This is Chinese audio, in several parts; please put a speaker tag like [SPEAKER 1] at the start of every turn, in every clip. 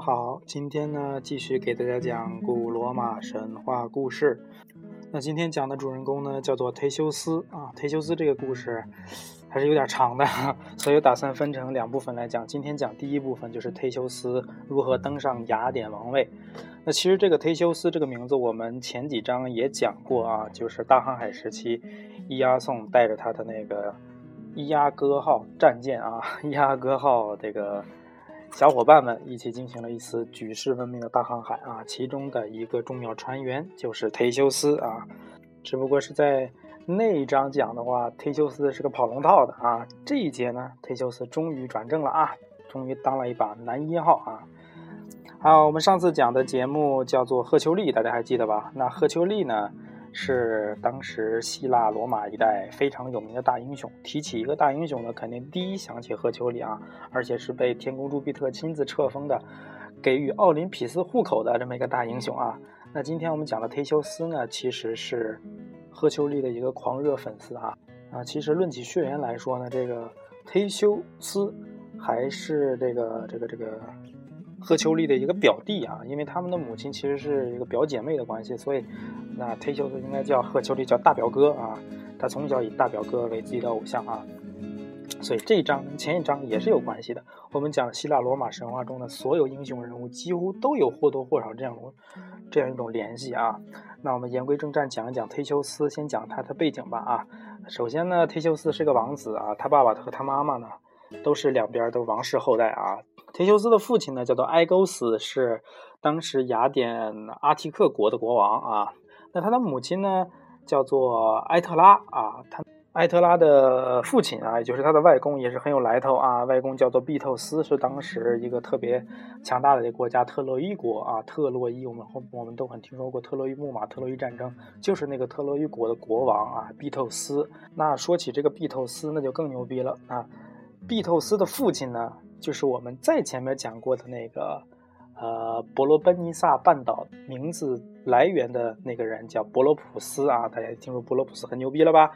[SPEAKER 1] 好，今天呢继续给大家讲古罗马神话故事。那今天讲的主人公呢叫做忒修斯啊，忒修斯这个故事还是有点长的，所以打算分成两部分来讲。今天讲第一部分就是忒修斯如何登上雅典王位。那其实这个忒修斯这个名字我们前几章也讲过啊，就是大航海时期，伊阿宋带着他的那个伊阿哥号战舰啊，伊阿哥号这个。小伙伴们一起进行了一次举世闻名的大航海啊，其中的一个重要船员就是忒修斯啊，只不过是在那一章讲的话，忒修斯是个跑龙套的啊。这一节呢，忒修斯终于转正了啊，终于当了一把男一号啊。好，我们上次讲的节目叫做赫丘利，大家还记得吧？那赫丘利呢？是当时希腊罗马一代非常有名的大英雄。提起一个大英雄呢，肯定第一想起赫丘利啊，而且是被天公朱庇特亲自册封的，给予奥林匹斯户口的这么一个大英雄啊。那今天我们讲的忒修斯呢，其实是赫丘利的一个狂热粉丝啊啊。其实论起血缘来说呢，这个忒修斯还是这个这个这个。赫秋利的一个表弟啊，因为他们的母亲其实是一个表姐妹的关系，所以那忒修斯应该叫赫秋利叫大表哥啊。他从小以大表哥为自己的偶像啊，所以这一章跟前一章也是有关系的。我们讲希腊罗马神话中的所有英雄人物，几乎都有或多或少这样这样一种联系啊。那我们言归正传，讲一讲忒修斯，先讲他的背景吧啊。首先呢，忒修斯是个王子啊，他爸爸和他妈妈呢都是两边都王室后代啊。忒修斯的父亲呢，叫做埃勾斯，是当时雅典阿提克国的国王啊。那他的母亲呢，叫做埃特拉啊。他埃特拉的父亲啊，也就是他的外公，也是很有来头啊。外公叫做毕透斯，是当时一个特别强大的一个国家——特洛伊国啊。特洛伊，我们我们都很听说过特洛伊木马、特洛伊战争，就是那个特洛伊国的国王啊，毕透斯。那说起这个毕透斯，那就更牛逼了啊。毕透斯的父亲呢？就是我们在前面讲过的那个，呃，伯罗奔尼撒半岛名字来源的那个人叫伯罗普斯啊，大家听说伯罗普斯很牛逼了吧？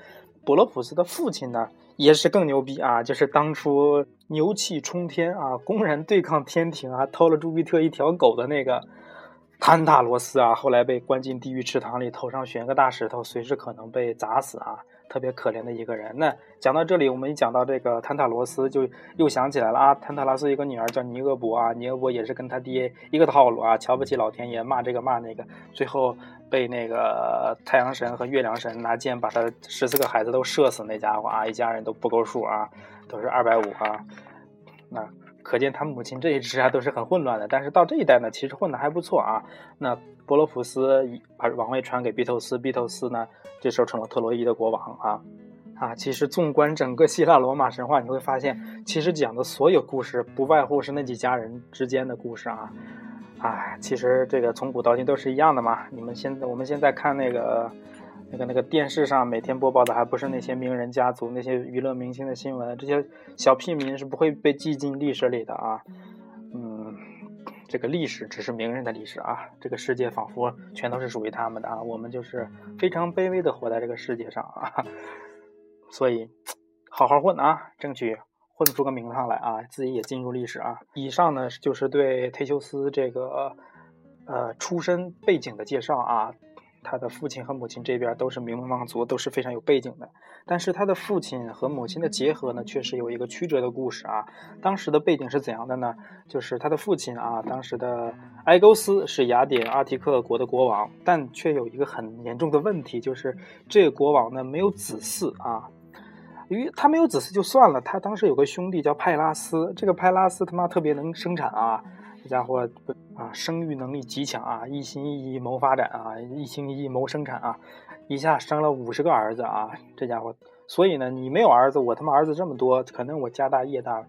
[SPEAKER 1] 伯罗普斯的父亲呢，也是更牛逼啊，就是当初牛气冲天啊，公然对抗天庭啊，偷了朱庇特一条狗的那个坦塔罗斯啊，后来被关进地狱池塘里，头上悬个大石头，随时可能被砸死啊。特别可怜的一个人。那讲到这里，我们一讲到这个坦塔罗斯，就又想起来了啊。坦塔罗斯一个女儿叫尼俄伯啊，尼俄伯也是跟他爹一个套路啊，瞧不起老天爷，骂这个骂那个，最后被那个太阳神和月亮神拿剑把他十四个孩子都射死。那家伙啊，一家人都不够数啊，都是二百五啊。那可见他母亲这一支啊都是很混乱的。但是到这一代呢，其实混的还不错啊。那波罗普斯把王位传给毕透斯，毕透斯呢？这时候成了特洛伊的国王啊啊！其实纵观整个希腊罗马神话，你会发现，其实讲的所有故事不外乎是那几家人之间的故事啊啊！其实这个从古到今都是一样的嘛。你们现在我们现在看那个那个那个电视上每天播报的，还不是那些名人家族、那些娱乐明星的新闻？这些小屁民是不会被记进历史里的啊！嗯。这个历史只是名人的历史啊，这个世界仿佛全都是属于他们的啊，我们就是非常卑微的活在这个世界上啊，所以好好混啊，争取混出个名堂来啊，自己也进入历史啊。以上呢就是对忒修斯这个呃出身背景的介绍啊。他的父亲和母亲这边都是名门望族，都是非常有背景的。但是他的父亲和母亲的结合呢，确实有一个曲折的故事啊。当时的背景是怎样的呢？就是他的父亲啊，当时的埃勾斯是雅典阿提克国的国王，但却有一个很严重的问题，就是这个国王呢没有子嗣啊。因为他没有子嗣就算了，他当时有个兄弟叫派拉斯，这个派拉斯他妈特别能生产啊。这家伙啊，生育能力极强啊，一心一意谋发展啊，一心一意谋生产啊，一下生了五十个儿子啊，这家伙。所以呢，你没有儿子，我他妈儿子这么多，可能我家大业大，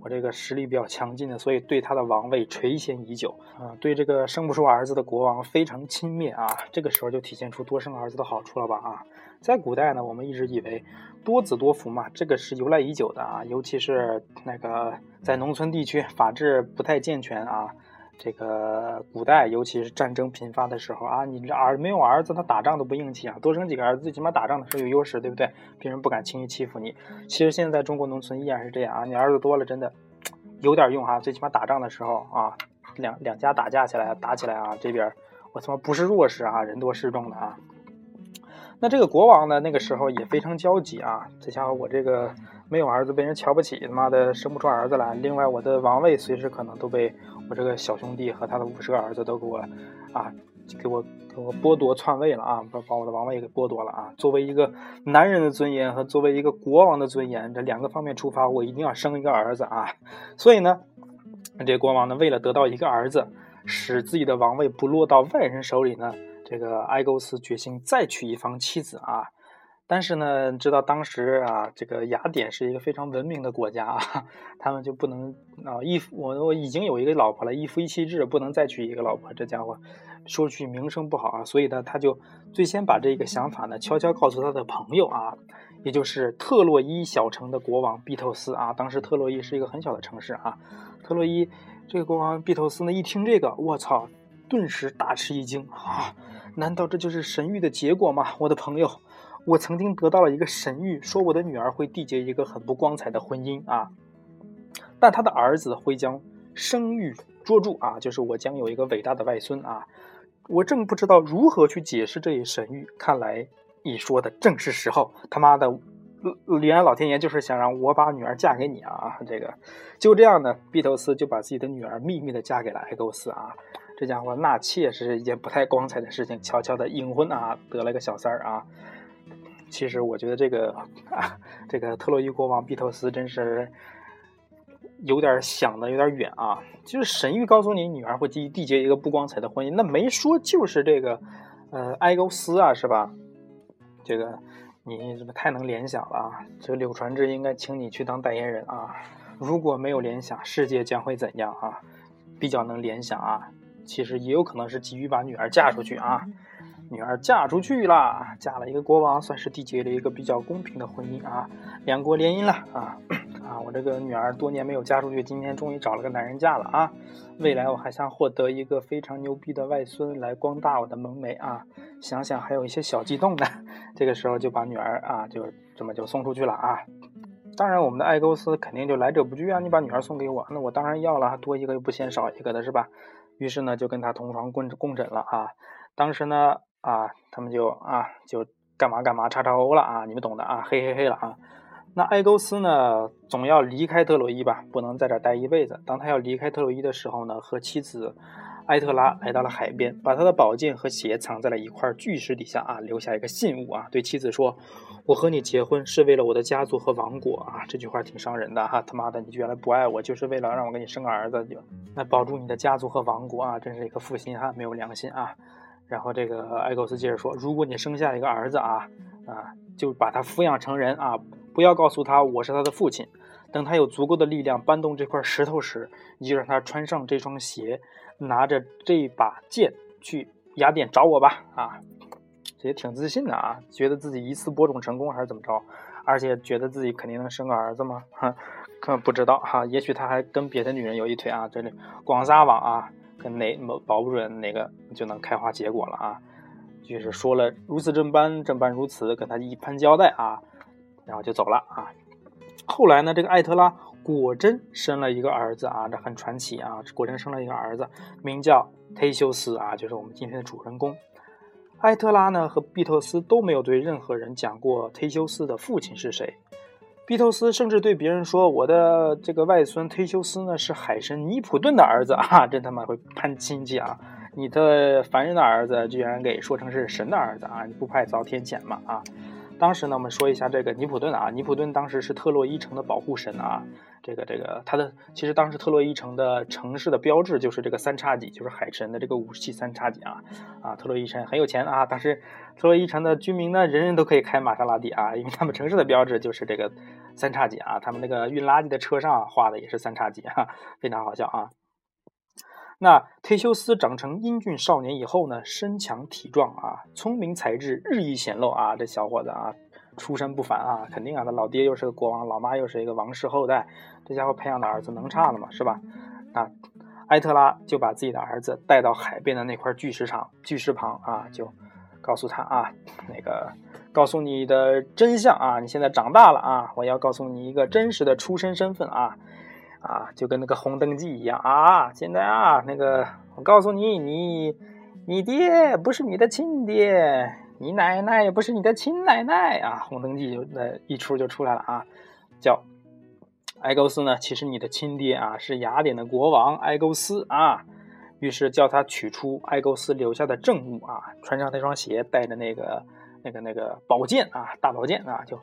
[SPEAKER 1] 我这个实力比较强劲的，所以对他的王位垂涎已久啊，对这个生不出儿子的国王非常轻蔑啊。这个时候就体现出多生儿子的好处了吧啊。在古代呢，我们一直以为多子多福嘛，这个是由来已久的啊，尤其是那个在农村地区，法制不太健全啊。这个古代，尤其是战争频发的时候啊，你这儿没有儿子，他打仗都不硬气啊。多生几个儿子，最起码打仗的时候有优势，对不对？别人不敢轻易欺负你。其实现在中国农村依然是这样啊，你儿子多了，真的有点用哈。最起码打仗的时候啊，两两家打架起来，打起来啊，这边我他妈不是弱势啊，人多势众的啊。那这个国王呢，那个时候也非常焦急啊，这家伙我这个没有儿子，被人瞧不起，他妈的生不出儿子来。另外，我的王位随时可能都被我这个小兄弟和他的五十个儿子都给我啊，给我给我剥夺篡位了啊，把把我的王位给剥夺了啊。作为一个男人的尊严和作为一个国王的尊严这两个方面出发，我一定要生一个儿子啊。所以呢，这国王呢，为了得到一个儿子，使自己的王位不落到外人手里呢。这个埃勾斯决心再娶一房妻子啊，但是呢，知道当时啊，这个雅典是一个非常文明的国家啊，他们就不能啊一夫我我已经有一个老婆了，一夫一妻制，不能再娶一个老婆，这家伙说句名声不好啊，所以呢，他就最先把这个想法呢悄悄告诉他的朋友啊，也就是特洛伊小城的国王毕透斯啊，当时特洛伊是一个很小的城市啊，特洛伊这个国王毕透斯呢一听这个，我操，顿时大吃一惊啊！难道这就是神谕的结果吗，我的朋友？我曾经得到了一个神谕，说我的女儿会缔结一个很不光彩的婚姻啊，但他的儿子会将声誉捉住啊，就是我将有一个伟大的外孙啊。我正不知道如何去解释这一神谕，看来你说的正是时候。他妈的，原来老天爷就是想让我把女儿嫁给你啊！这个就这样呢，毕透斯就把自己的女儿秘密的嫁给了埃勾斯啊。这家伙纳妾是一件不太光彩的事情，悄悄的隐婚啊，得了个小三儿啊。其实我觉得这个啊，这个特洛伊国王毕透斯真是有点想的有点远啊。就是神谕告诉你女儿会缔缔结一个不光彩的婚姻，那没说就是这个呃埃勾斯啊，是吧？这个你怎么太能联想了啊？这个柳传志应该请你去当代言人啊。如果没有联想，世界将会怎样啊？比较能联想啊。其实也有可能是急于把女儿嫁出去啊，女儿嫁出去了，嫁了一个国王，算是缔结了一个比较公平的婚姻啊，两国联姻了啊 啊！我这个女儿多年没有嫁出去，今天终于找了个男人嫁了啊！未来我还想获得一个非常牛逼的外孙来光大我的门楣啊！想想还有一些小激动呢，这个时候就把女儿啊就这么就送出去了啊！当然我们的爱勾斯肯定就来者不拒啊，你把女儿送给我，那我当然要了，多一个又不嫌少一个的是吧？于是呢，就跟他同床共共枕了啊。当时呢，啊，他们就啊，就干嘛干嘛，叉叉欧了啊，你们懂的啊，嘿嘿嘿了啊。那埃勾斯呢，总要离开特洛伊吧，不能在这待一辈子。当他要离开特洛伊的时候呢，和妻子埃特拉来到了海边，把他的宝剑和鞋藏在了一块巨石底下啊，留下一个信物啊，对妻子说。我和你结婚是为了我的家族和王国啊！这句话挺伤人的哈，他妈的，你原来不爱我，就是为了让我给你生个儿子，就那保住你的家族和王国啊！真是一个负心汉，没有良心啊！然后这个埃勾斯接着说：“如果你生下一个儿子啊啊，就把他抚养成人啊，不要告诉他我是他的父亲。等他有足够的力量搬动这块石头时，你就让他穿上这双鞋，拿着这把剑去雅典找我吧！啊！”这也挺自信的啊，觉得自己一次播种成功还是怎么着，而且觉得自己肯定能生个儿子吗？哈，可不知道哈，也许他还跟别的女人有一腿啊，这里广撒网啊，跟哪保不准哪个就能开花结果了啊。就是说了如此这般，这般如此，跟他一番交代啊，然后就走了啊。后来呢，这个艾特拉果真生了一个儿子啊，这很传奇啊，果真生了一个儿子，名叫忒修斯啊，就是我们今天的主人公。埃特拉呢和毕透斯都没有对任何人讲过忒修斯的父亲是谁。毕透斯甚至对别人说：“我的这个外孙忒修斯呢是海神尼普顿的儿子啊！” 真他妈会攀亲戚啊！你的凡人的儿子居然给说成是神的儿子啊！你不怕遭天谴吗？啊！当时呢，我们说一下这个尼普顿啊，尼普顿当时是特洛伊城的保护神啊。这个这个，他的其实当时特洛伊城的城市的标志就是这个三叉戟，就是海神的这个武器三叉戟啊啊！特洛伊城很有钱啊，当时特洛伊城的居民呢，人人都可以开玛莎拉蒂啊，因为他们城市的标志就是这个三叉戟啊，他们那个运垃圾的车上画的也是三叉戟哈，非常好笑啊。那忒修斯长成英俊少年以后呢，身强体壮啊，聪明才智日益显露啊，这小伙子啊。出身不凡啊，肯定啊，他老爹又是个国王，老妈又是一个王室后代，这家伙培养的儿子能差了吗？是吧？啊，埃特拉就把自己的儿子带到海边的那块巨石场、巨石旁啊，就告诉他啊，那个告诉你的真相啊，你现在长大了啊，我要告诉你一个真实的出身身份啊，啊，就跟那个红灯记一样啊。现在啊，那个我告诉你，你你爹不是你的亲爹，你奶奶也不是你的亲奶奶啊。红灯记就那一出就出来了啊，叫埃勾斯呢，其实你的亲爹啊是雅典的国王埃勾斯啊。于是叫他取出埃勾斯留下的证物啊，穿上那双鞋，带着那个那个那个宝剑啊，大宝剑啊，就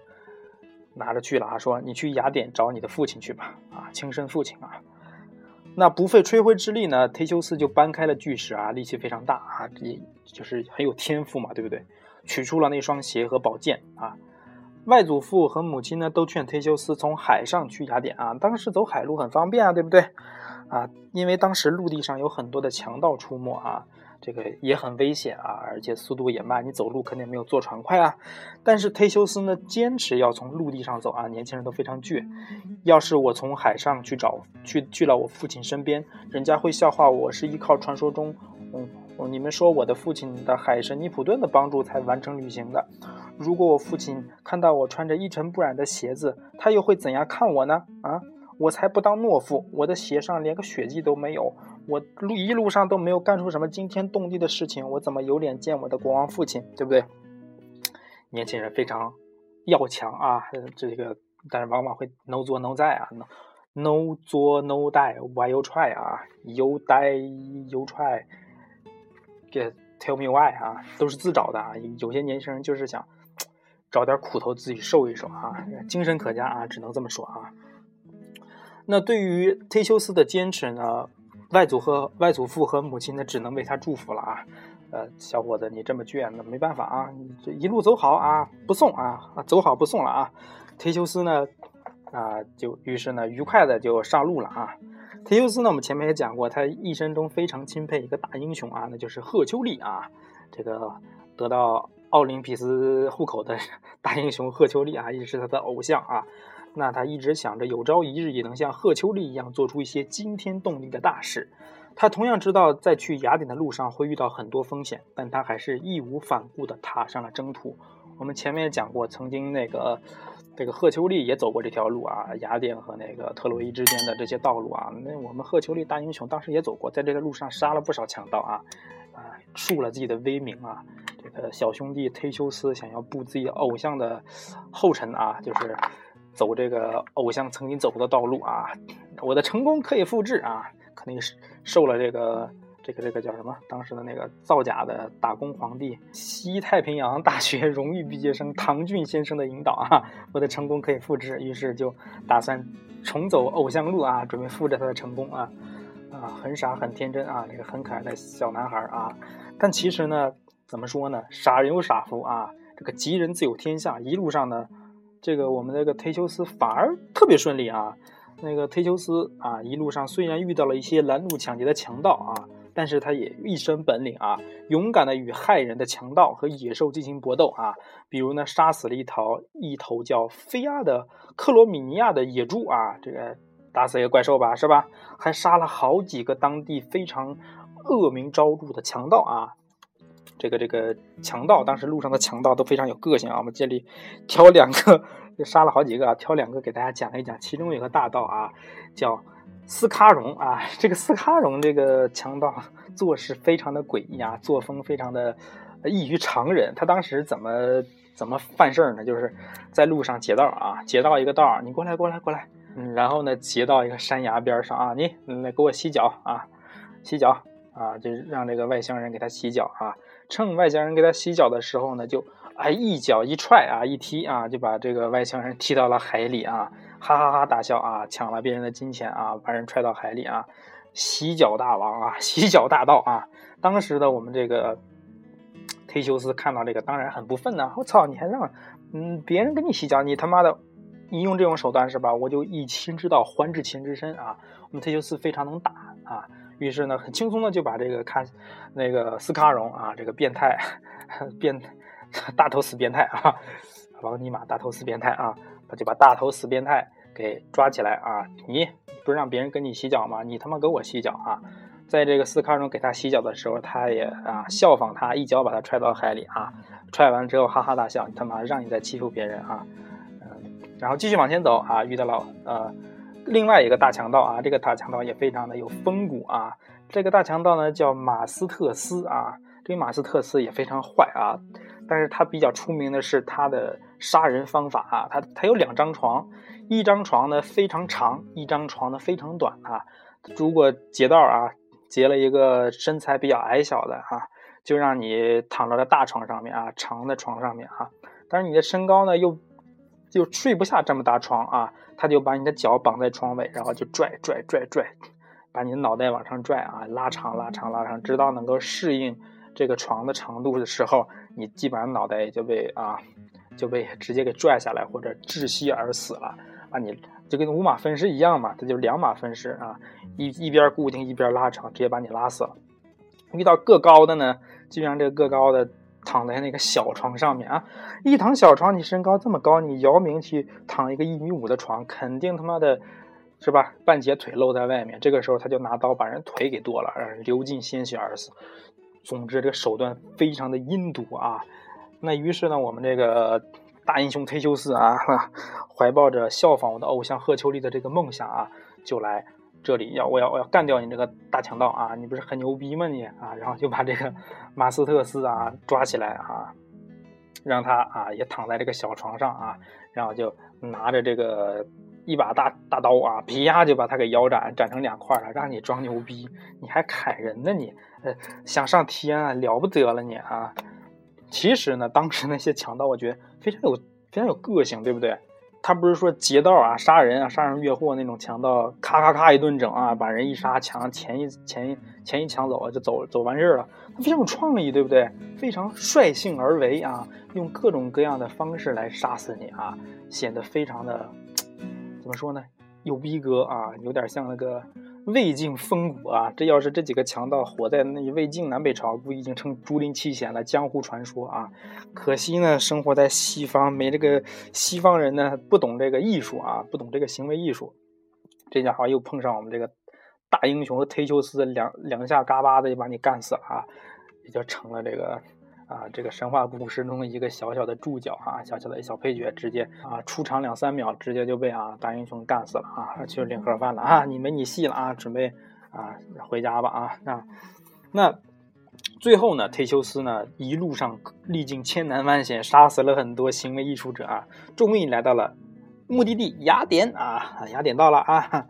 [SPEAKER 1] 拿着去了啊，说你去雅典找你的父亲去吧，啊，亲生父亲啊。那不费吹灰之力呢，忒修斯就搬开了巨石啊，力气非常大啊，也就是很有天赋嘛，对不对？取出了那双鞋和宝剑啊。外祖父和母亲呢，都劝忒修斯从海上去雅典啊，当时走海路很方便啊，对不对？啊，因为当时陆地上有很多的强盗出没啊，这个也很危险啊，而且速度也慢，你走路肯定没有坐船快啊。但是忒修斯呢，坚持要从陆地上走啊，年轻人都非常倔。要是我从海上去找去去了我父亲身边，人家会笑话我是依靠传说中，嗯，你们说我的父亲的海神尼普顿的帮助才完成旅行的。如果我父亲看到我穿着一尘不染的鞋子，他又会怎样看我呢？啊？我才不当懦夫！我的鞋上连个血迹都没有，我路一路上都没有干出什么惊天动地的事情，我怎么有脸见我的国王父亲？对不对？年轻人非常要强啊，这个但是往往会 no 做 no 在啊，no 做 no die，why you try 啊，you die you try，get tell me why 啊，都是自找的啊。有些年轻人就是想找点苦头自己受一受啊，精神可嘉啊，只能这么说啊。那对于忒修斯的坚持呢，外祖和外祖父和母亲呢，只能为他祝福了啊。呃，小伙子，你这么倔，那没办法啊，你这一路走好啊，不送啊，走好不送了啊。忒修斯呢，啊，就于是呢，愉快的就上路了啊。忒修斯呢，我们前面也讲过，他一生中非常钦佩一个大英雄啊，那就是赫丘利啊，这个得到奥林匹斯户口的 大英雄赫丘利啊，一直是他的偶像啊。那他一直想着有朝一日也能像赫丘利一样做出一些惊天动地的大事。他同样知道在去雅典的路上会遇到很多风险，但他还是义无反顾地踏上了征途。我们前面也讲过，曾经那个这个赫丘利也走过这条路啊，雅典和那个特洛伊之间的这些道路啊。那我们赫丘利大英雄当时也走过，在这个路上杀了不少强盗啊，啊，树了自己的威名啊。这个小兄弟忒修斯想要步自己偶像的后尘啊，就是。走这个偶像曾经走过的道路啊，我的成功可以复制啊，肯定是受了这个这个这个叫什么？当时的那个造假的打工皇帝西太平洋大学 荣誉毕业生唐骏先生的引导啊，我的成功可以复制，于是就打算重走偶像路啊，准备复制他的成功啊啊，很傻很天真啊，那个很可爱的小男孩啊，但其实呢，怎么说呢？傻人有傻福啊，这个吉人自有天相，一路上呢。这个我们那个忒修斯反而特别顺利啊，那个忒修斯啊，一路上虽然遇到了一些拦路抢劫的强盗啊，但是他也一身本领啊，勇敢的与害人的强盗和野兽进行搏斗啊，比如呢，杀死了一头一头叫菲亚的克罗米尼亚的野猪啊，这个打死一个怪兽吧，是吧？还杀了好几个当地非常恶名昭著的强盗啊。这个这个强盗，当时路上的强盗都非常有个性啊。我们这里挑两个，就杀了好几个啊，挑两个给大家讲一讲。其中有个大盗啊，叫斯卡荣啊。这个斯卡荣这个强盗做事非常的诡异啊，作风非常的异于常人。他当时怎么怎么犯事儿呢？就是在路上劫道啊，劫到一个道你过来过来过来，嗯，然后呢劫到一个山崖边上啊，你来给我洗脚啊，洗脚啊，就让这个外乡人给他洗脚啊。趁外乡人给他洗脚的时候呢，就哎一脚一踹啊，一踢啊，就把这个外乡人踢到了海里啊，哈哈哈大笑啊，抢了别人的金钱啊，把人踹到海里啊，洗脚大王啊，洗脚大盗啊！当时的我们这个忒修斯看到这个，当然很不忿呐，我操，你还让嗯别人给你洗脚，你他妈的，你用这种手段是吧？我就以其人之道还治其人之身啊！我们忒修斯非常能打啊。于是呢，很轻松的就把这个看那个斯卡荣啊，这个变态 变大头死变态啊，王尼玛大头死变态啊，他就把大头死变态给抓起来啊！你不是让别人跟你洗脚吗？你他妈给我洗脚啊！在这个斯卡荣给他洗脚的时候，他也啊效仿他，一脚把他踹到海里啊！踹完之后哈哈大笑，你他妈让你再欺负别人啊！嗯，然后继续往前走啊，遇到了呃另外一个大强盗啊，这个大强盗也非常的有风骨啊。这个大强盗呢叫马斯特斯啊，这个马斯特斯也非常坏啊，但是他比较出名的是他的杀人方法啊。他他有两张床，一张床呢非常长，一张床呢非常短啊。如果劫道啊劫了一个身材比较矮小的哈，就让你躺到了大床上面啊，长的床上面哈。但是你的身高呢又就睡不下这么大床啊，他就把你的脚绑在床尾，然后就拽拽拽拽，把你的脑袋往上拽啊，拉长拉长拉长，直到能够适应这个床的长度的时候，你基本上脑袋也就被啊就被直接给拽下来或者窒息而死了啊！你就跟五马分尸一样嘛，这就两马分尸啊，一一边固定一边拉长，直接把你拉死了。遇到个高的呢，就像这个个高的。躺在那个小床上面啊，一躺小床，你身高这么高，你姚明去躺一个一米五的床，肯定他妈的，是吧？半截腿露在外面。这个时候他就拿刀把人腿给剁了，让人流尽鲜血而死。总之，这个手段非常的阴毒啊。那于是呢，我们这个大英雄忒修斯啊，怀抱着效仿我的偶像赫丘利的这个梦想啊，就来。这里要我要我要干掉你这个大强盗啊！你不是很牛逼吗你啊？然后就把这个 马斯特斯啊抓起来啊，让他啊也躺在这个小床上啊，然后就拿着这个一把大大刀啊，劈呀就把他给腰斩，斩成两块了，让你装牛逼，你还砍人呢你，呃想上天啊了不得了你啊！其实呢，当时那些强盗我觉得非常有非常有个性，对不对？他不是说劫道啊、杀人啊、杀人越货那种强盗，咔咔咔一顿整啊，把人一杀，抢钱一钱一钱一抢走啊就走走完事儿了。他非常有创意，对不对？非常率性而为啊，用各种各样的方式来杀死你啊，显得非常的怎么说呢？有逼格啊，有点像那个。魏晋风骨啊，这要是这几个强盗活在那魏晋南北朝，不已经成竹林七贤了，江湖传说啊？可惜呢，生活在西方，没这个西方人呢，不懂这个艺术啊，不懂这个行为艺术。这家伙又碰上我们这个大英雄忒修斯，两两下嘎巴的就把你干死了啊，也就成了这个。啊，这个神话故事中的一个小小的注脚啊，小小的小配角，直接啊出场两三秒，直接就被啊大英雄干死了啊，去领盒饭了啊，你没你戏了啊，准备啊回家吧啊，那那最后呢，忒修斯呢一路上历经千难万险，杀死了很多行为艺术者啊，终于来到了目的地雅典啊，雅典到了啊。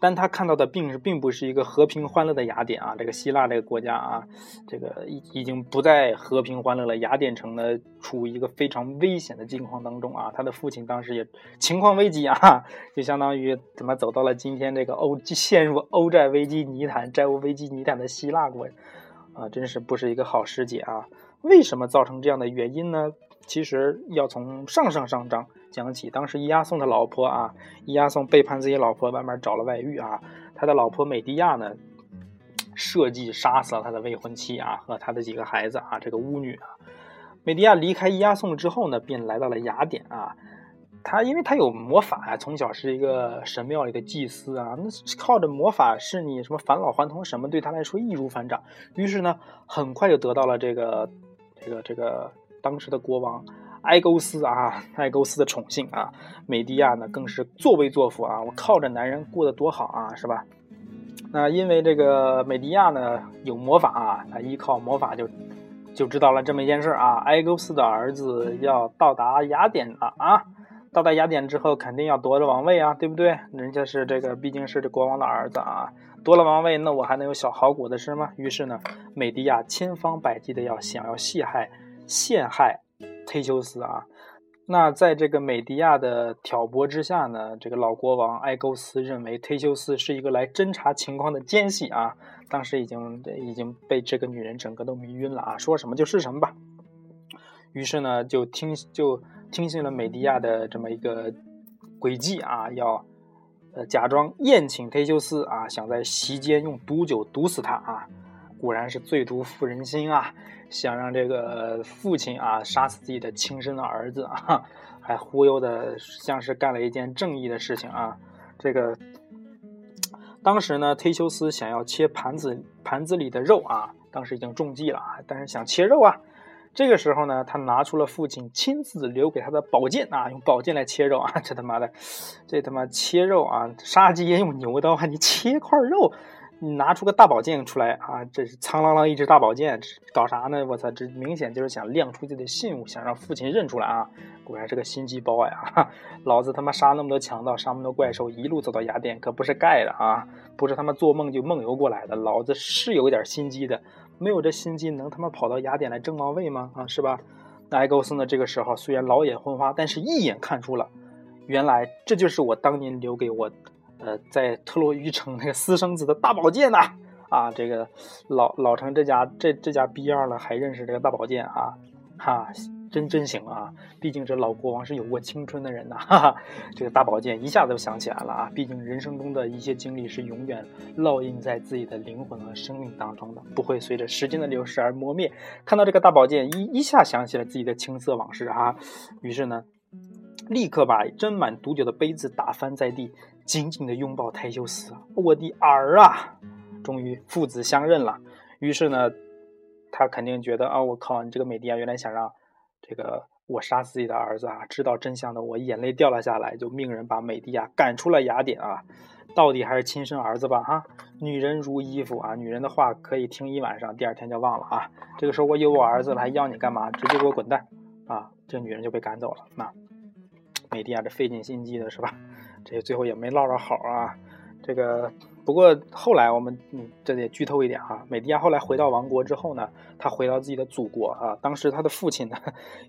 [SPEAKER 1] 但他看到的并是并不是一个和平欢乐的雅典啊，这个希腊这个国家啊，这个已已经不再和平欢乐了。雅典城呢，处于一个非常危险的境况当中啊。他的父亲当时也情况危急啊，就相当于怎么走到了今天这个欧陷入欧债危机泥潭、债务危机泥潭的希腊国啊，真是不是一个好时节啊。为什么造成这样的原因呢？其实要从上上上章。讲起当时伊亚宋的老婆啊，伊亚宋背叛自己老婆，外面找了外遇啊。他的老婆美狄亚呢，设计杀死了他的未婚妻啊和他的几个孩子啊，这个巫女啊。美狄亚离开伊亚宋之后呢，便来到了雅典啊。他因为他有魔法啊，从小是一个神庙里的祭司啊，那靠着魔法是你什么返老还童什么，对他来说易如反掌。于是呢，很快就得到了这个这个这个当时的国王。埃勾斯啊，埃勾斯的宠幸啊，美狄亚呢更是作威作福啊，我靠着男人过得多好啊，是吧？那因为这个美狄亚呢有魔法啊，他依靠魔法就就知道了这么一件事啊，埃勾斯的儿子要到达雅典了啊，到达雅典之后肯定要夺了王位啊，对不对？人家是这个毕竟是这国王的儿子啊，夺了王位，那我还能有小好果子吃吗？于是呢，美狄亚千方百计的要想要陷害陷害。忒修斯啊，那在这个美狄亚的挑拨之下呢，这个老国王埃勾斯认为忒修斯是一个来侦查情况的奸细啊。当时已经已经被这个女人整个都迷晕了啊，说什么就是什么吧。于是呢，就听就听信了美狄亚的这么一个诡计啊，要呃假装宴请忒修斯啊，想在席间用毒酒毒死他啊。果然是最毒妇人心啊！想让这个父亲啊杀死自己的亲生的儿子啊，还忽悠的像是干了一件正义的事情啊！这个当时呢，忒修斯想要切盘子盘子里的肉啊，当时已经中计了啊，但是想切肉啊，这个时候呢，他拿出了父亲亲自留给他的宝剑啊，用宝剑来切肉啊，这他妈的，这他妈切肉啊，杀鸡用牛刀啊，你切块肉。你拿出个大宝剑出来啊！这是苍啷啷一只大宝剑，搞啥呢？我操，这明显就是想亮出自己的信物，想让父亲认出来啊！果然是个心机包呀！老子他妈杀那么多强盗，杀那么多怪兽，一路走到雅典，可不是盖的啊！不是他妈做梦就梦游过来的，老子是有点心机的。没有这心机，能他妈跑到雅典来争王位吗？啊，是吧？那埃勾斯呢？这个时候虽然老眼昏花，但是一眼看出了，原来这就是我当年留给我。呃，在特洛伊城那个私生子的大宝剑呐，啊，这个老老成这家这这家逼样了，还认识这个大宝剑啊，哈，真真行啊！毕竟这老国王是有过青春的人呐，哈哈，这个大宝剑一下子想起来了啊！毕竟人生中的一些经历是永远烙印在自己的灵魂和生命当中的，不会随着时间的流逝而磨灭。看到这个大宝剑，一一下想起了自己的青涩往事啊，于是呢，立刻把斟满毒酒的杯子打翻在地。紧紧地拥抱泰修斯，我的儿啊！终于父子相认了。于是呢，他肯定觉得啊，我靠，你这个美狄亚原来想让这个我杀自己的儿子啊！知道真相的我眼泪掉了下来，就命人把美狄亚赶出了雅典啊！到底还是亲生儿子吧？哈，女人如衣服啊，女人的话可以听一晚上，第二天就忘了啊。这个时候我有我儿子了，还要你干嘛？直接给我滚蛋啊！这女人就被赶走了。那美狄亚这费尽心机的是吧？这最后也没落着好啊，这个不过后来我们嗯，这得剧透一点哈。美狄亚后来回到王国之后呢，他回到自己的祖国啊。当时他的父亲呢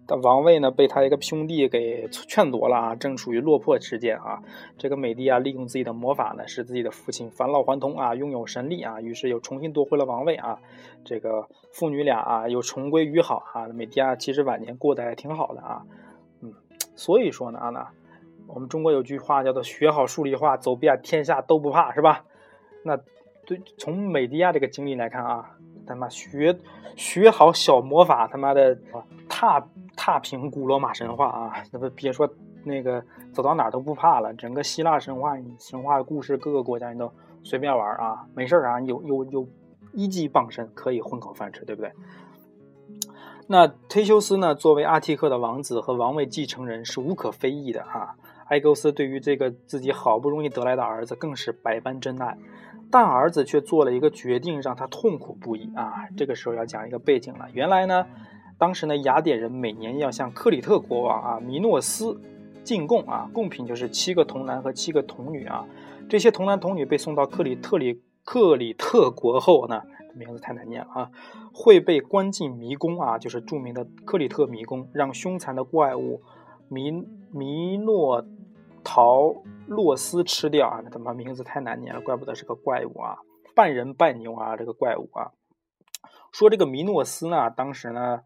[SPEAKER 1] 的王位呢被他一个兄弟给劝夺了啊，正处于落魄之间啊。这个美狄亚利用自己的魔法呢，使自己的父亲返老还童啊，拥有神力啊，于是又重新夺回了王位啊。这个父女俩啊又重归于好啊。美狄亚其实晚年过得还挺好的啊，所以说呢啊。我们中国有句话叫做“学好数理化，走遍天下都不怕”，是吧？那对从美狄亚这个经历来看啊，他妈学学好小魔法，他妈的踏踏平古罗马神话啊！那不别说那个走到哪都不怕了，整个希腊神话神话故事，各个国家你都随便玩啊，没事啊，有有有一技傍身，可以混口饭吃，对不对？那忒修斯呢，作为阿提克的王子和王位继承人，是无可非议的啊。埃勾斯对于这个自己好不容易得来的儿子更是百般珍爱，但儿子却做了一个决定，让他痛苦不已啊！这个时候要讲一个背景了。原来呢，当时呢，雅典人每年要向克里特国王啊米诺斯进贡啊，贡品就是七个童男和七个童女啊。这些童男童女被送到克里特里克里特国后呢，名字太难念了啊，会被关进迷宫啊，就是著名的克里特迷宫，让凶残的怪物米米诺。陶洛斯吃掉啊！那他妈名字太难念了，怪不得是个怪物啊，半人半牛啊，这个怪物啊。说这个米诺斯呢，当时呢，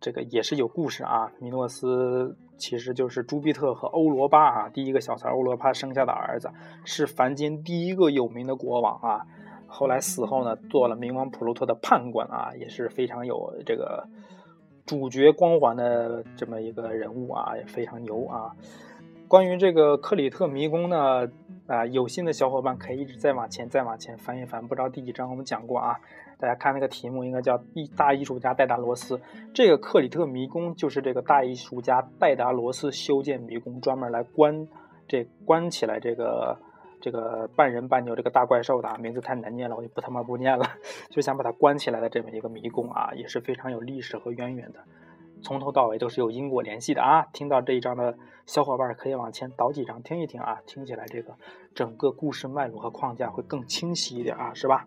[SPEAKER 1] 这个也是有故事啊。米诺斯其实就是朱庇特和欧罗巴啊，第一个小三欧罗巴生下的儿子，是凡间第一个有名的国王啊。后来死后呢，做了冥王普鲁托的判官啊，也是非常有这个主角光环的这么一个人物啊，也非常牛啊。关于这个克里特迷宫呢，啊，有心的小伙伴可以一直再往前、再往前翻一翻，不知道第几章我们讲过啊？大家看那个题目，应该叫“艺大艺术家戴达罗斯”。这个克里特迷宫就是这个大艺术家戴达罗斯修建迷宫，专门来关这关起来这个这个半人半牛这个大怪兽的，名字太难念了，我就不他妈不念了，就想把它关起来的这么一个迷宫啊，也是非常有历史和渊源的。从头到尾都是有因果联系的啊！听到这一章的小伙伴可以往前倒几章听一听啊，听起来这个整个故事脉络和框架会更清晰一点啊，是吧？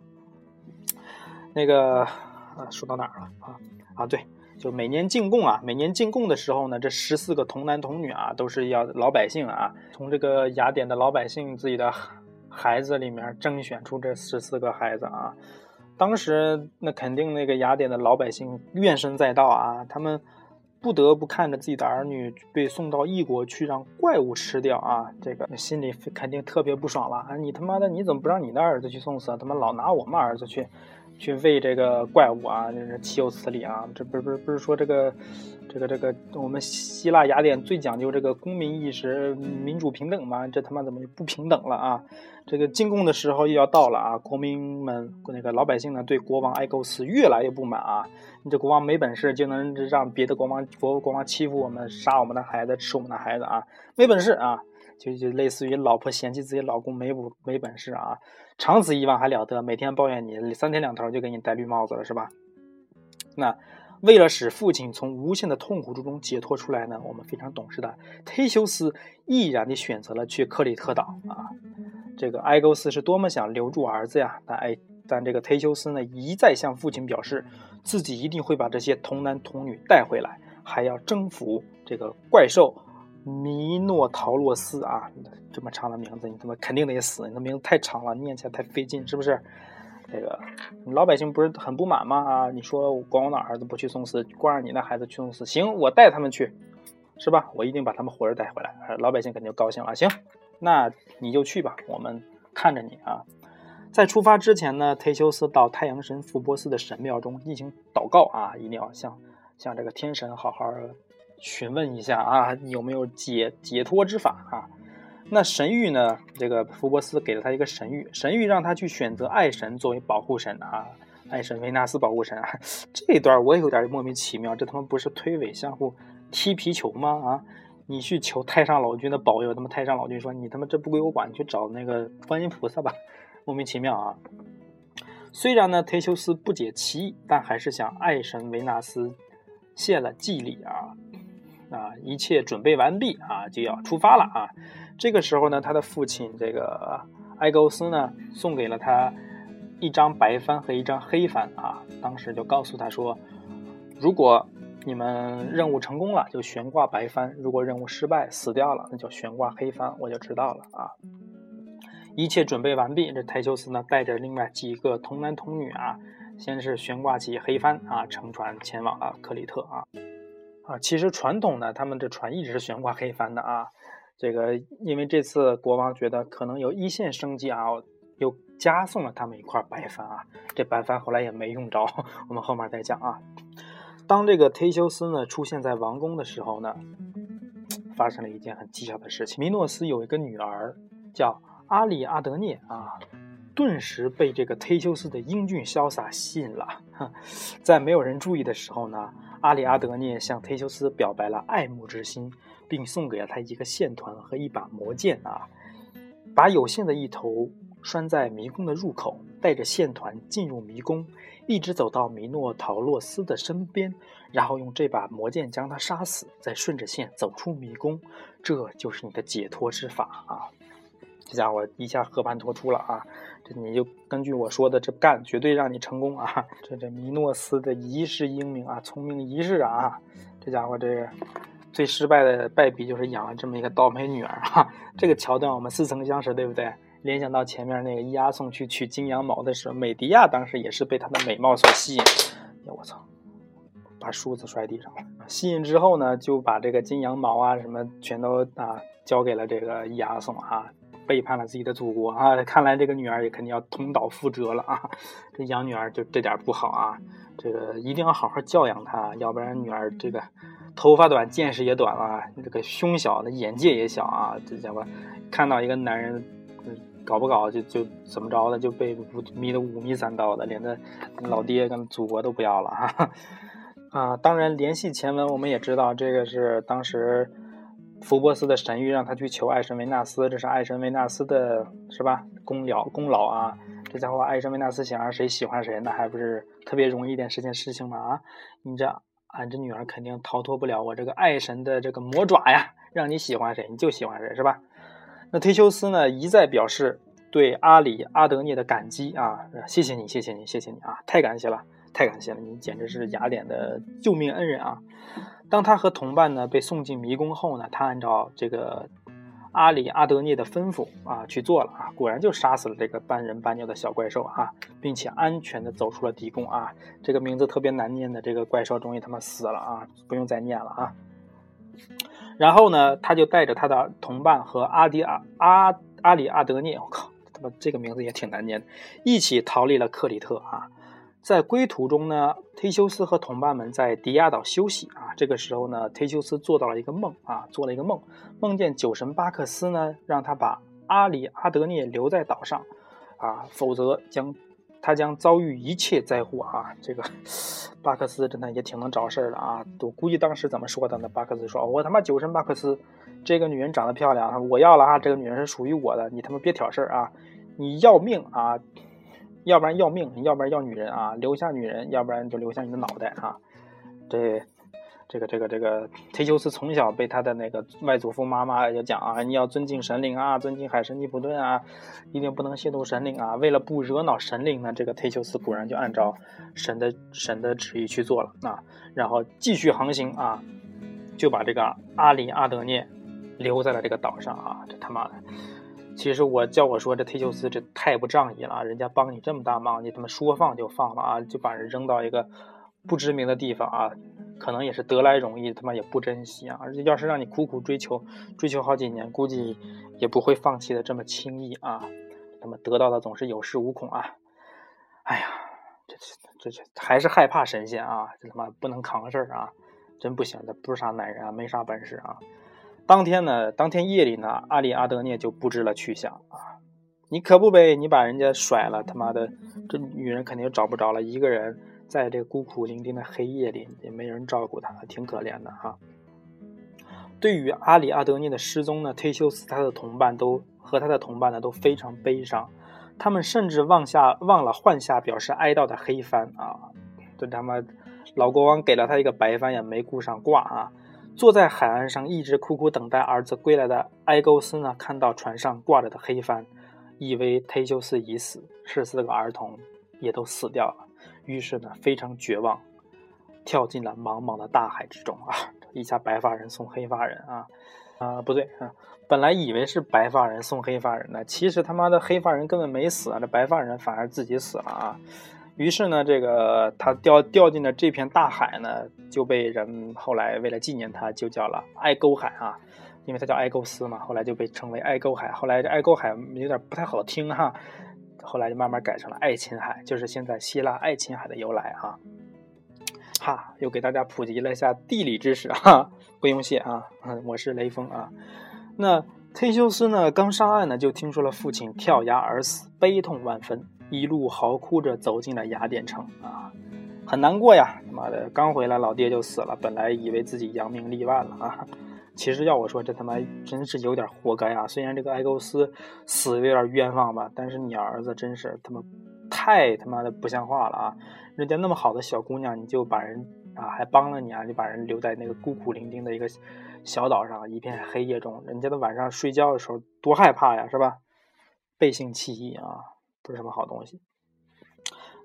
[SPEAKER 1] 那个啊，说到哪儿了啊？啊，对，就每年进贡啊，每年进贡的时候呢，这十四个童男童女啊，都是要老百姓啊，从这个雅典的老百姓自己的孩子里面甄选出这十四个孩子啊。当时那肯定那个雅典的老百姓怨声载道啊，他们。不得不看着自己的儿女被送到异国去让怪物吃掉啊！这个心里肯定特别不爽了啊！你他妈的你怎么不让你的儿子去送死？他妈老拿我们儿子去，去喂这个怪物啊，这是岂有此理啊！这不是不是不是说这个。这个这个，我们希腊雅典最讲究这个公民意识、民主平等嘛，这他妈怎么就不平等了啊？这个进贡的时候又要到了啊！国民们那个老百姓呢，对国王埃勾斯越来越不满啊！你这国王没本事，就能让别的国王国国王欺负我们、杀我们的孩子、吃我们的孩子啊？没本事啊！就就类似于老婆嫌弃自己老公没不没本事啊，长此以往还了得？每天抱怨你，三天两头就给你戴绿帽子了，是吧？那。为了使父亲从无限的痛苦之中解脱出来呢，我们非常懂事的忒修斯毅然地选择了去克里特岛啊。这个埃勾斯是多么想留住儿子呀！但埃但这个忒修斯呢，一再向父亲表示自己一定会把这些童男童女带回来，还要征服这个怪兽弥诺陶洛斯啊！这么长的名字，你他妈肯定得死！你的名字太长了，念起来太费劲，是不是？这个老百姓不是很不满吗？啊，你说国王的儿子不去送死，光让你的孩子去送死，行，我带他们去，是吧？我一定把他们活着带回来，老百姓肯定高兴了。行，那你就去吧，我们看着你啊。在出发之前呢，忒修斯到太阳神福波斯的神庙中进行祷告啊，一定要向向这个天神好好询问一下啊，有没有解解脱之法啊？那神谕呢？这个福伯斯给了他一个神谕，神谕让他去选择爱神作为保护神啊，爱神维纳斯保护神啊。这一段我也有点莫名其妙，这他妈不是推诿相互踢皮球吗？啊，你去求太上老君的保佑，他妈太上老君说你他妈这不归我管，你去找那个观音菩萨吧，莫名其妙啊。虽然呢，忒修斯不解其意，但还是向爱神维纳斯献了祭礼啊啊，一切准备完毕啊，就要出发了啊。这个时候呢，他的父亲这个埃勾斯呢，送给了他一张白帆和一张黑帆啊。当时就告诉他说，如果你们任务成功了，就悬挂白帆；如果任务失败死掉了，那就悬挂黑帆。我就知道了啊。一切准备完毕，这忒修斯呢，带着另外几个童男童女啊，先是悬挂起黑帆啊，乘船前往了克里特啊。啊，其实传统呢，他们这船一直是悬挂黑帆的啊。这个，因为这次国王觉得可能有一线生机啊，又加送了他们一块白帆啊。这白帆后来也没用着，我们后面再讲啊。当这个忒修斯呢出现在王宫的时候呢，发生了一件很蹊跷的事情。米诺斯有一个女儿叫阿里阿德涅啊，顿时被这个忒修斯的英俊潇洒吸引了。在没有人注意的时候呢，阿里阿德涅向忒修斯表白了爱慕之心。并送给了他一个线团和一把魔剑啊，把有线的一头拴在迷宫的入口，带着线团进入迷宫，一直走到米诺陶洛斯的身边，然后用这把魔剑将他杀死，再顺着线走出迷宫，这就是你的解脱之法啊！这家伙一下和盘托出了啊！这你就根据我说的这干，绝对让你成功啊！这这米诺斯的一世英明啊，聪明一世啊！这家伙这。最失败的败笔就是养了这么一个倒霉女儿哈，这个桥段我们似曾相识，对不对？联想到前面那个伊阿宋去取金羊毛的时候，美迪亚当时也是被她的美貌所吸引。呀，我操，把梳子摔地上了。吸引之后呢，就把这个金羊毛啊什么全都啊交给了这个伊阿宋啊，背叛了自己的祖国啊。看来这个女儿也肯定要重蹈覆辙了啊。这养女儿就这点不好啊，这个一定要好好教养她，要不然女儿这个。头发短，见识也短了，这个胸小，那眼界也小啊！这家伙看到一个男人，搞不搞就就怎么着的，就被迷得五迷三道的，连个老爹跟祖国都不要了哈！啊，当然联系前文，我们也知道这个是当时福波斯的神谕，让他去求爱神维纳斯，这是爱神维纳斯的是吧？功劳功劳啊！这家伙爱神维纳斯想让谁喜欢谁，那还不是特别容易一点事情事情吗？啊，你这。俺这女儿肯定逃脱不了我这个爱神的这个魔爪呀！让你喜欢谁你就喜欢谁，是吧？那忒修斯呢一再表示对阿里阿德涅的感激啊，谢谢你，谢谢你，谢谢你啊，太感谢了，太感谢了，你简直是雅典的救命恩人啊！当他和同伴呢被送进迷宫后呢，他按照这个。阿里阿德涅的吩咐啊，去做了啊，果然就杀死了这个半人半鸟的小怪兽啊，并且安全的走出了敌宫啊。这个名字特别难念的这个怪兽终于他妈死了啊，不用再念了啊。然后呢，他就带着他的同伴和阿迪阿阿阿里阿德涅，我靠，他妈这个名字也挺难念的，一起逃离了克里特啊。在归途中呢，忒修斯和同伴们在迪亚岛休息啊。这个时候呢，忒修斯做到了一个梦啊，做了一个梦，梦见酒神巴克斯呢，让他把阿里阿德涅留在岛上啊，否则将他将遭遇一切灾祸啊。这个巴克斯真的也挺能找事儿的啊。我估计当时怎么说的呢？巴克斯说：“我他妈酒神巴克斯，这个女人长得漂亮，我要了啊，这个女人是属于我的，你他妈别挑事儿啊，你要命啊！”要不然要命，要不然要女人啊！留下女人，要不然就留下你的脑袋啊！这、这个、这个、这个，忒修斯从小被他的那个外祖父妈妈就讲啊，你要尊敬神灵啊，尊敬海神尼普顿啊，一定不能亵渎神灵啊！为了不惹恼神灵呢，这个忒修斯果然就按照神的神的旨意去做了啊，然后继续航行啊，就把这个阿里阿德涅留在了这个岛上啊！这他妈的！其实我叫我说这忒修斯这太不仗义了，人家帮你这么大忙，你他妈说放就放了啊，就把人扔到一个不知名的地方啊，可能也是得来容易，他妈也不珍惜啊，而且要是让你苦苦追求，追求好几年，估计也不会放弃的这么轻易啊，他妈得到的总是有恃无恐啊，哎呀，这这这还是害怕神仙啊，这他妈不能扛事儿啊，真不行，这不是啥男人啊，没啥本事啊。当天呢，当天夜里呢，阿里阿德涅就不知了去向啊！你可不呗？你把人家甩了，他妈的，这女人肯定找不着了。一个人在这孤苦伶仃的黑夜里，也没人照顾她，挺可怜的哈。对于阿里阿德涅的失踪呢，忒修斯他的同伴都和他的同伴呢都非常悲伤，他们甚至忘下忘了换下表示哀悼的黑帆啊！这他妈老国王给了他一个白帆，也没顾上挂啊！坐在海岸上一直苦苦等待儿子归来的埃勾斯呢，看到船上挂着的黑帆，以为忒修斯已死，十四个儿童也都死掉了，于是呢非常绝望，跳进了茫茫的大海之中啊！一下白发人送黑发人啊啊不对啊，本来以为是白发人送黑发人呢，其实他妈的黑发人根本没死啊，这白发人反而自己死了啊！于是呢，这个他掉掉进了这片大海呢，就被人后来为了纪念他，就叫了爱沟海啊，因为他叫爱勾斯嘛，后来就被称为爱沟海。后来这爱沟海有点不太好听哈，后来就慢慢改成了爱琴海，就是现在希腊爱琴海的由来哈。哈，又给大家普及了一下地理知识哈，不用谢啊，我是雷锋啊。那忒修斯呢，刚上岸呢，就听说了父亲跳崖而死，悲痛万分。一路嚎哭着走进了雅典城啊，很难过呀！他妈的，刚回来老爹就死了，本来以为自己扬名立万了啊，其实要我说，这他妈真是有点活该啊！虽然这个埃勾斯死有点冤枉吧，但是你儿子真是他妈太他妈的不像话了啊！人家那么好的小姑娘，你就把人啊还帮了你啊，就把人留在那个孤苦伶仃的一个小岛上，一片黑夜中，人家的晚上睡觉的时候多害怕呀，是吧？背信弃义啊！不是什么好东西。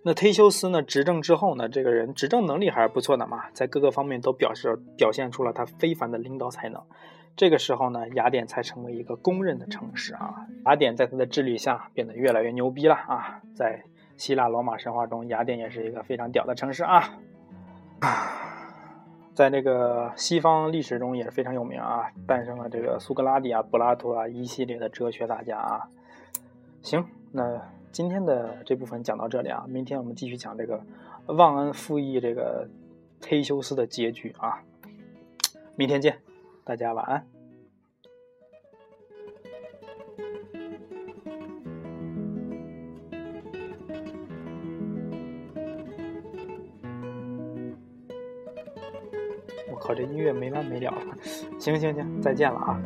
[SPEAKER 1] 那忒修斯呢？执政之后呢？这个人执政能力还是不错的嘛，在各个方面都表示表现出了他非凡的领导才能。这个时候呢，雅典才成为一个公认的城市啊。雅典在他的治理下变得越来越牛逼了啊。在希腊罗马神话中，雅典也是一个非常屌的城市啊。在那个西方历史中也是非常有名啊，诞生了这个苏格拉底啊、柏拉图啊一系列的哲学大家啊。行，那。今天的这部分讲到这里啊，明天我们继续讲这个忘恩负义这个忒修斯的结局啊。明天见，大家晚安。我靠，这音乐没完没了了。行行行，再见了啊。